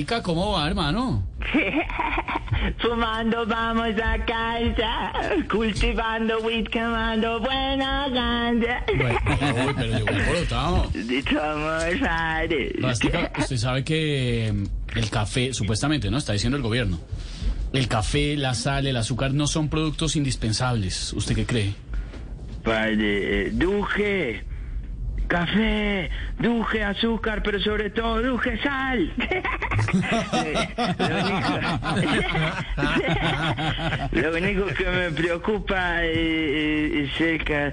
Ica, ¿cómo va, hermano? Fumando vamos a casa, cultivando weed, quemando buena ganja. Bueno, uy, pero llegó alborotado. Somos padres. Rastica, usted sabe que mm, el café, supuestamente, ¿no? Está diciendo el gobierno. El café, la sal, el azúcar no son productos indispensables. ¿Usted qué cree? Padre, eh, duje, café, duje, azúcar, pero sobre todo duje sal. lo, único, lo único que me preocupa eh, es el eh,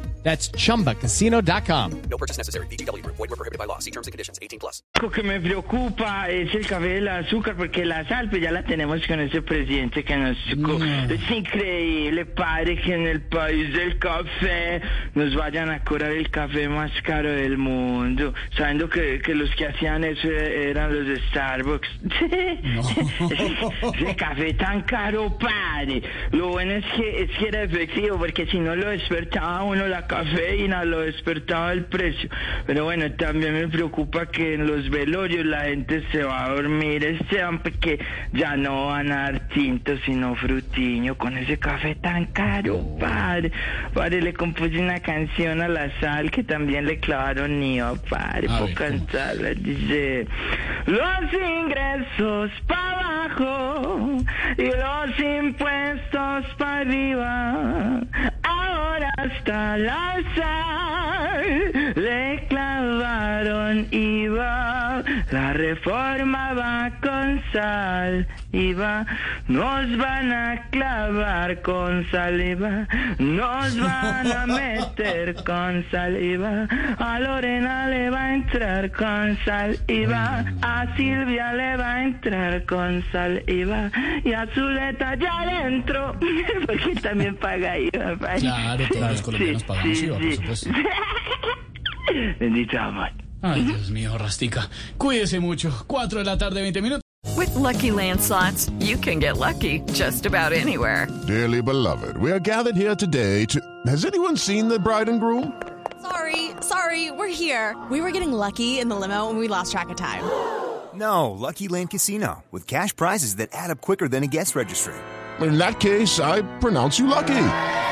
That's chumbacasino.com. único que me preocupa es el café y el azúcar, porque la sal, pues ya la tenemos con ese presidente que nos... co- Es increíble, padre, que en el país del café nos vayan a cobrar el café más caro del mundo, sabiendo que, que los que hacían eso eran los de Starbucks. ese café tan caro, padre. Lo bueno es que, es que era efectivo, porque si no lo despertaba uno la cafeína, lo despertaba el precio. Pero bueno, también me preocupa que en los velorios la gente se va a dormir este hambre que ya no van a dar tinto sino frutiño con ese café tan caro, padre. Padre, le compuse una canción a la sal que también le clavaron nido, padre, A por cantarla. Dice, los ingresos para abajo y los impuestos para arriba. La sal le clavaron IVA. La reforma va con sal IVA. Nos van a clavar con saliva. Nos van a meter con saliva. A Lorena le va a entrar con saliva. A Silvia le va a entrar con saliva. Y a Zuleta ya le entró. Porque también paga IVA. Claro, todos los colombianos Sí, pagamos sí, IVA, por sí. supuesto. Bendito amor. Ay, Dios mío, Rastica. Cuídese mucho. 4 de la tarde, 20 minutos. With Lucky Land slots, you can get lucky just about anywhere. Dearly beloved, we are gathered here today to. Has anyone seen the bride and groom? Sorry, sorry, we're here. We were getting lucky in the limo and we lost track of time. No, Lucky Land Casino, with cash prizes that add up quicker than a guest registry. In that case, I pronounce you lucky.